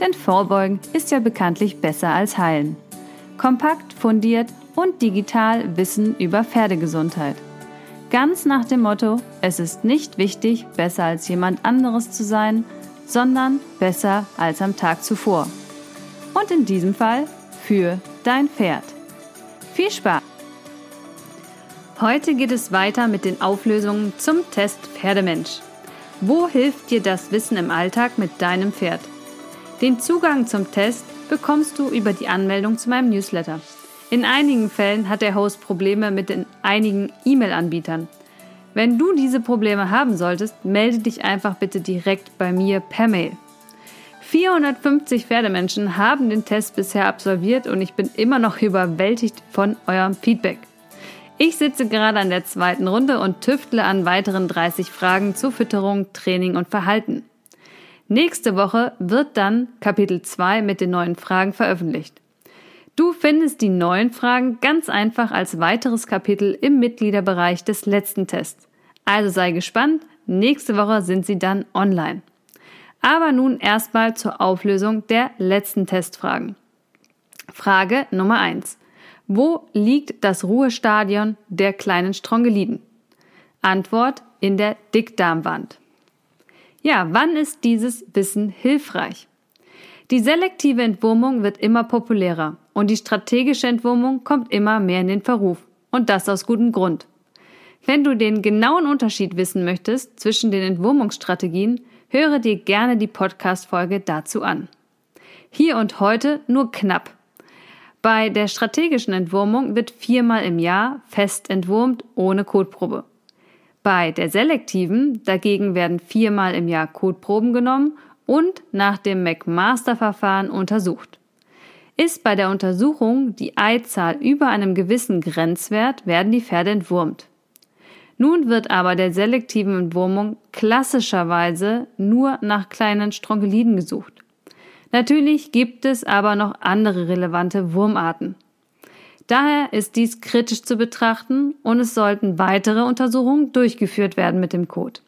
Denn Vorbeugen ist ja bekanntlich besser als Heilen. Kompakt, fundiert und digital Wissen über Pferdegesundheit. Ganz nach dem Motto, es ist nicht wichtig, besser als jemand anderes zu sein, sondern besser als am Tag zuvor. Und in diesem Fall für dein Pferd. Viel Spaß! Heute geht es weiter mit den Auflösungen zum Test Pferdemensch. Wo hilft dir das Wissen im Alltag mit deinem Pferd? Den Zugang zum Test bekommst du über die Anmeldung zu meinem Newsletter. In einigen Fällen hat der Host Probleme mit den einigen E-Mail-Anbietern. Wenn du diese Probleme haben solltest, melde dich einfach bitte direkt bei mir per Mail. 450 Pferdemenschen haben den Test bisher absolviert und ich bin immer noch überwältigt von eurem Feedback. Ich sitze gerade an der zweiten Runde und tüftle an weiteren 30 Fragen zu Fütterung, Training und Verhalten. Nächste Woche wird dann Kapitel 2 mit den neuen Fragen veröffentlicht. Du findest die neuen Fragen ganz einfach als weiteres Kapitel im Mitgliederbereich des letzten Tests. Also sei gespannt, nächste Woche sind sie dann online. Aber nun erstmal zur Auflösung der letzten Testfragen. Frage Nummer 1. Wo liegt das Ruhestadion der kleinen Strongeliden? Antwort in der Dickdarmwand. Ja, wann ist dieses Wissen hilfreich? Die selektive Entwurmung wird immer populärer und die strategische Entwurmung kommt immer mehr in den Verruf. Und das aus gutem Grund. Wenn du den genauen Unterschied wissen möchtest zwischen den Entwurmungsstrategien, höre dir gerne die Podcast-Folge dazu an. Hier und heute nur knapp. Bei der strategischen Entwurmung wird viermal im Jahr fest entwurmt ohne Kotprobe. Bei der selektiven dagegen werden viermal im Jahr Kotproben genommen und nach dem McMaster-Verfahren untersucht. Ist bei der Untersuchung die Eizahl über einem gewissen Grenzwert, werden die Pferde entwurmt. Nun wird aber der selektiven Entwurmung klassischerweise nur nach kleinen Strongeliden gesucht. Natürlich gibt es aber noch andere relevante Wurmarten. Daher ist dies kritisch zu betrachten und es sollten weitere Untersuchungen durchgeführt werden mit dem Code.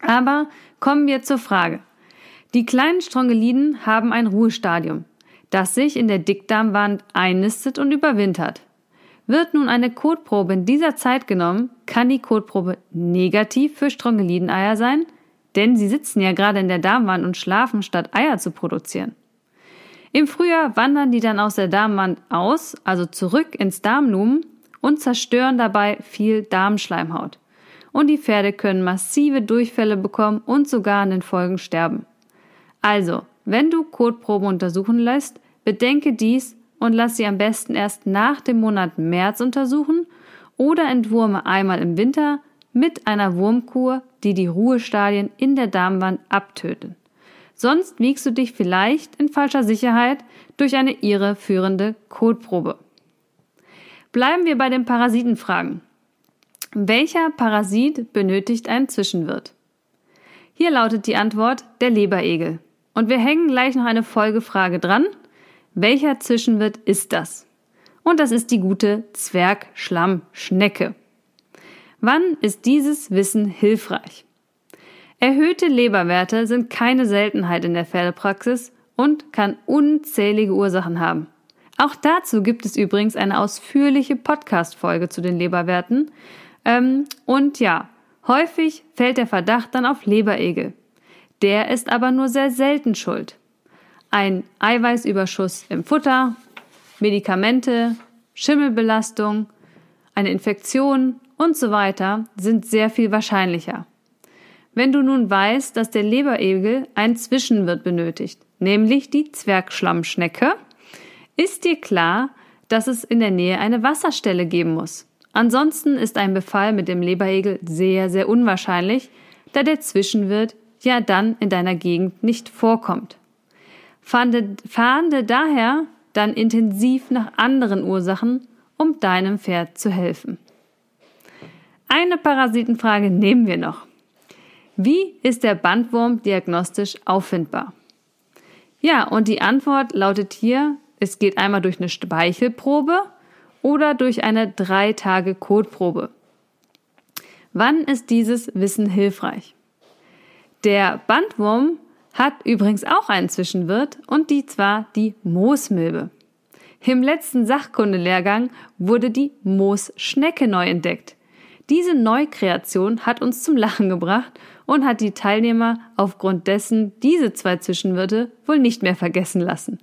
Aber kommen wir zur Frage. Die kleinen Strongeliden haben ein Ruhestadium das sich in der Dickdarmwand einnistet und überwintert. Wird nun eine Kotprobe in dieser Zeit genommen, kann die Kotprobe negativ für Strongelideneier sein, denn sie sitzen ja gerade in der Darmwand und schlafen, statt Eier zu produzieren. Im Frühjahr wandern die dann aus der Darmwand aus, also zurück ins Darmlumen und zerstören dabei viel Darmschleimhaut. Und die Pferde können massive Durchfälle bekommen und sogar an den Folgen sterben. Also, wenn du Kotproben untersuchen lässt, Bedenke dies und lass sie am besten erst nach dem Monat März untersuchen oder entwurme einmal im Winter mit einer Wurmkur, die die Ruhestadien in der Darmwand abtöten. Sonst wiegst du dich vielleicht in falscher Sicherheit durch eine irreführende Kotprobe. Bleiben wir bei den Parasitenfragen. Welcher Parasit benötigt einen Zwischenwirt? Hier lautet die Antwort der Leberegel. Und wir hängen gleich noch eine Folgefrage dran, welcher Zwischenwirt ist das? Und das ist die gute Zwergschlammschnecke. Wann ist dieses Wissen hilfreich? Erhöhte Leberwerte sind keine Seltenheit in der Pferdepraxis und kann unzählige Ursachen haben. Auch dazu gibt es übrigens eine ausführliche Podcast-Folge zu den Leberwerten. Ähm, und ja, häufig fällt der Verdacht dann auf Leberegel. Der ist aber nur sehr selten schuld ein Eiweißüberschuss im Futter, Medikamente, Schimmelbelastung, eine Infektion und so weiter sind sehr viel wahrscheinlicher. Wenn du nun weißt, dass der Leberegel einen Zwischenwirt benötigt, nämlich die Zwergschlammschnecke, ist dir klar, dass es in der Nähe eine Wasserstelle geben muss. Ansonsten ist ein Befall mit dem Leberegel sehr, sehr unwahrscheinlich, da der Zwischenwirt ja dann in deiner Gegend nicht vorkommt. Fahnde, fahnde daher dann intensiv nach anderen Ursachen, um deinem Pferd zu helfen. Eine Parasitenfrage nehmen wir noch. Wie ist der Bandwurm diagnostisch auffindbar? Ja, und die Antwort lautet hier, es geht einmal durch eine Speichelprobe oder durch eine drei Tage Kotprobe. Wann ist dieses Wissen hilfreich? Der Bandwurm hat übrigens auch einen Zwischenwirt und die zwar die Moosmilbe. Im letzten Sachkundelehrgang wurde die Moosschnecke neu entdeckt. Diese Neukreation hat uns zum Lachen gebracht und hat die Teilnehmer aufgrund dessen diese zwei Zwischenwirte wohl nicht mehr vergessen lassen.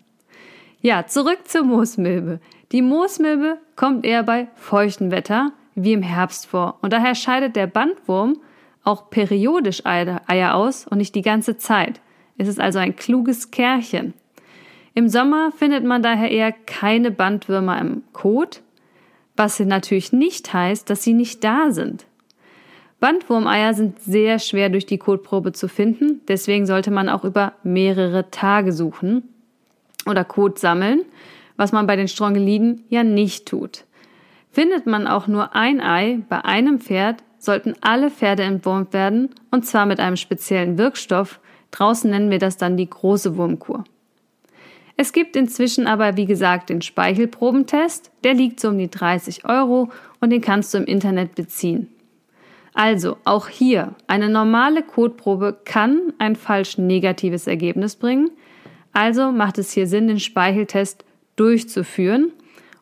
Ja, zurück zur Moosmilbe. Die Moosmilbe kommt eher bei feuchtem Wetter wie im Herbst vor und daher scheidet der Bandwurm auch periodisch Eier aus und nicht die ganze Zeit. Es ist also ein kluges Kerlchen. Im Sommer findet man daher eher keine Bandwürmer im Kot, was natürlich nicht heißt, dass sie nicht da sind. Bandwurmeier sind sehr schwer durch die Kotprobe zu finden, deswegen sollte man auch über mehrere Tage suchen oder Kot sammeln, was man bei den Strongeliden ja nicht tut. Findet man auch nur ein Ei bei einem Pferd, sollten alle Pferde entwurmt werden, und zwar mit einem speziellen Wirkstoff, Draußen nennen wir das dann die große Wurmkur. Es gibt inzwischen aber, wie gesagt, den Speichelprobentest. Der liegt so um die 30 Euro und den kannst du im Internet beziehen. Also, auch hier, eine normale Kotprobe kann ein falsch negatives Ergebnis bringen. Also macht es hier Sinn, den Speicheltest durchzuführen.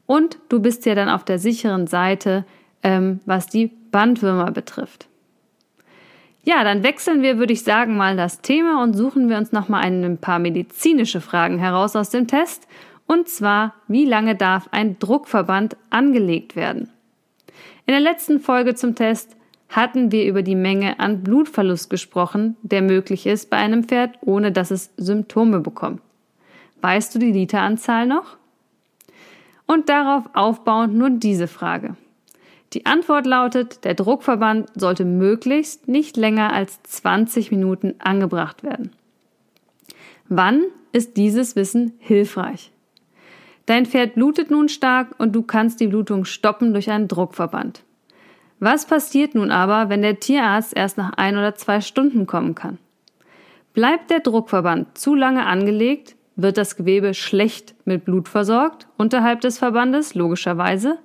Und du bist ja dann auf der sicheren Seite, ähm, was die Bandwürmer betrifft. Ja, dann wechseln wir, würde ich sagen, mal das Thema und suchen wir uns nochmal ein paar medizinische Fragen heraus aus dem Test. Und zwar, wie lange darf ein Druckverband angelegt werden? In der letzten Folge zum Test hatten wir über die Menge an Blutverlust gesprochen, der möglich ist bei einem Pferd, ohne dass es Symptome bekommt. Weißt du die Literanzahl noch? Und darauf aufbauend nun diese Frage. Die Antwort lautet, der Druckverband sollte möglichst nicht länger als 20 Minuten angebracht werden. Wann ist dieses Wissen hilfreich? Dein Pferd blutet nun stark und du kannst die Blutung stoppen durch einen Druckverband. Was passiert nun aber, wenn der Tierarzt erst nach ein oder zwei Stunden kommen kann? Bleibt der Druckverband zu lange angelegt, wird das Gewebe schlecht mit Blut versorgt, unterhalb des Verbandes, logischerweise,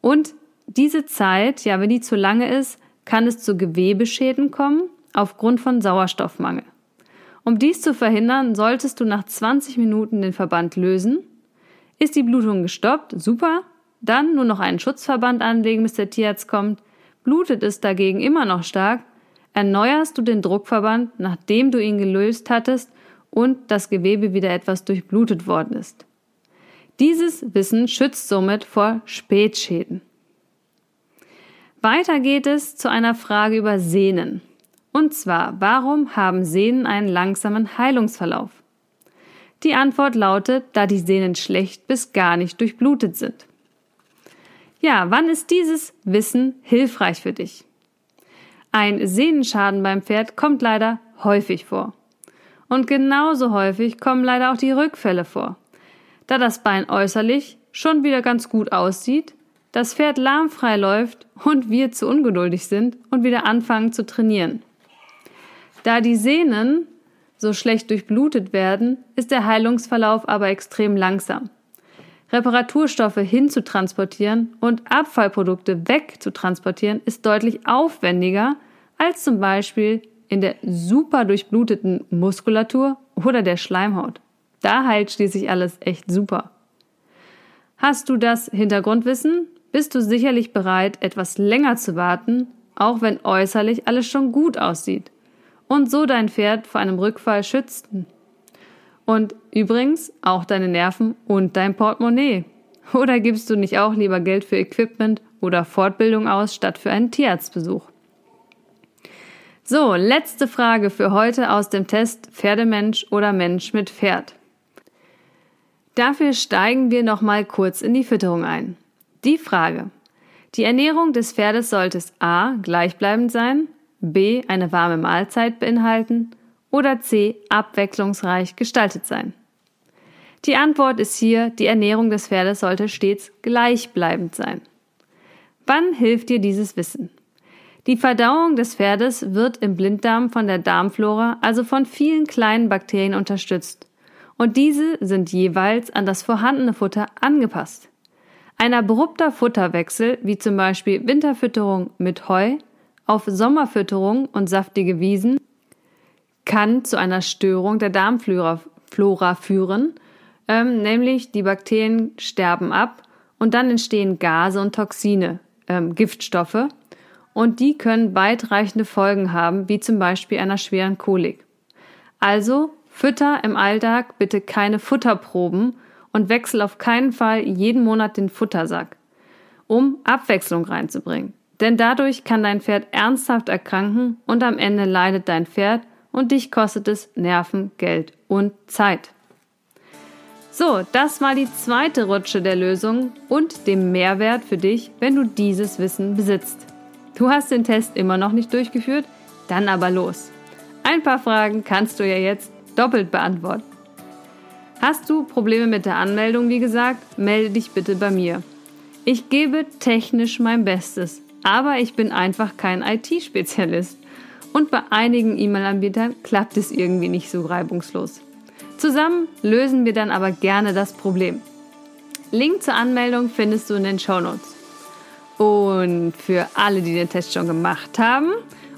und diese Zeit, ja, wenn die zu lange ist, kann es zu Gewebeschäden kommen aufgrund von Sauerstoffmangel. Um dies zu verhindern, solltest du nach 20 Minuten den Verband lösen. Ist die Blutung gestoppt? Super. Dann nur noch einen Schutzverband anlegen, bis der Tierarzt kommt. Blutet es dagegen immer noch stark, erneuerst du den Druckverband, nachdem du ihn gelöst hattest und das Gewebe wieder etwas durchblutet worden ist. Dieses Wissen schützt somit vor Spätschäden. Weiter geht es zu einer Frage über Sehnen. Und zwar, warum haben Sehnen einen langsamen Heilungsverlauf? Die Antwort lautet, da die Sehnen schlecht bis gar nicht durchblutet sind. Ja, wann ist dieses Wissen hilfreich für dich? Ein Sehnenschaden beim Pferd kommt leider häufig vor. Und genauso häufig kommen leider auch die Rückfälle vor. Da das Bein äußerlich schon wieder ganz gut aussieht, das Pferd lahmfrei läuft und wir zu ungeduldig sind und wieder anfangen zu trainieren. Da die Sehnen so schlecht durchblutet werden, ist der Heilungsverlauf aber extrem langsam. Reparaturstoffe hinzutransportieren und Abfallprodukte wegzutransportieren ist deutlich aufwendiger als zum Beispiel in der super durchbluteten Muskulatur oder der Schleimhaut. Da heilt schließlich alles echt super. Hast du das Hintergrundwissen? bist du sicherlich bereit, etwas länger zu warten, auch wenn äußerlich alles schon gut aussieht und so dein Pferd vor einem Rückfall schützt. Und übrigens auch deine Nerven und dein Portemonnaie. Oder gibst du nicht auch lieber Geld für Equipment oder Fortbildung aus, statt für einen Tierarztbesuch? So, letzte Frage für heute aus dem Test Pferdemensch oder Mensch mit Pferd. Dafür steigen wir nochmal kurz in die Fütterung ein. Die Frage. Die Ernährung des Pferdes sollte es a. gleichbleibend sein, b. eine warme Mahlzeit beinhalten oder c. abwechslungsreich gestaltet sein. Die Antwort ist hier, die Ernährung des Pferdes sollte stets gleichbleibend sein. Wann hilft dir dieses Wissen? Die Verdauung des Pferdes wird im Blinddarm von der Darmflora, also von vielen kleinen Bakterien unterstützt. Und diese sind jeweils an das vorhandene Futter angepasst. Ein abrupter Futterwechsel, wie zum Beispiel Winterfütterung mit Heu, auf Sommerfütterung und saftige Wiesen, kann zu einer Störung der Darmflora führen, ähm, nämlich die Bakterien sterben ab und dann entstehen Gase und Toxine, ähm, Giftstoffe, und die können weitreichende Folgen haben, wie zum Beispiel einer schweren Kolik. Also Fütter im Alltag bitte keine Futterproben und wechsel auf keinen Fall jeden Monat den Futtersack, um Abwechslung reinzubringen. Denn dadurch kann dein Pferd ernsthaft erkranken und am Ende leidet dein Pferd und dich kostet es Nerven, Geld und Zeit. So, das war die zweite Rutsche der Lösung und dem Mehrwert für dich, wenn du dieses Wissen besitzt. Du hast den Test immer noch nicht durchgeführt? Dann aber los. Ein paar Fragen kannst du ja jetzt doppelt beantworten. Hast du Probleme mit der Anmeldung, wie gesagt, melde dich bitte bei mir. Ich gebe technisch mein Bestes, aber ich bin einfach kein IT-Spezialist. Und bei einigen E-Mail-Anbietern klappt es irgendwie nicht so reibungslos. Zusammen lösen wir dann aber gerne das Problem. Link zur Anmeldung findest du in den Show Notes. Und für alle, die den Test schon gemacht haben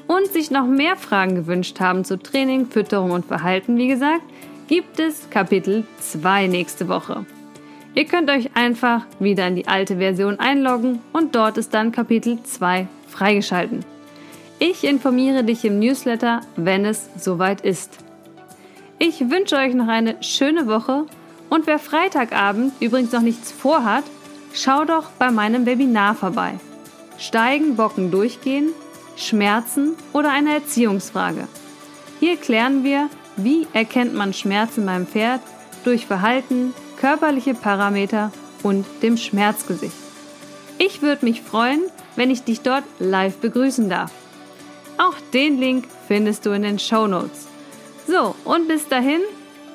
und sich noch mehr Fragen gewünscht haben zu Training, Fütterung und Verhalten, wie gesagt, gibt es Kapitel 2 nächste Woche. Ihr könnt euch einfach wieder in die alte Version einloggen und dort ist dann Kapitel 2 freigeschalten. Ich informiere dich im Newsletter, wenn es soweit ist. Ich wünsche euch noch eine schöne Woche und wer Freitagabend übrigens noch nichts vorhat, Schau doch bei meinem Webinar vorbei. Steigen, Bocken, Durchgehen, Schmerzen oder eine Erziehungsfrage. Hier klären wir, wie erkennt man Schmerzen beim Pferd durch Verhalten, körperliche Parameter und dem Schmerzgesicht. Ich würde mich freuen, wenn ich dich dort live begrüßen darf. Auch den Link findest du in den Show Notes. So, und bis dahin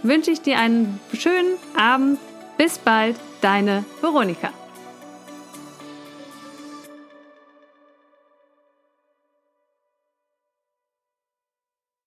wünsche ich dir einen schönen Abend. Bis bald, deine Veronika.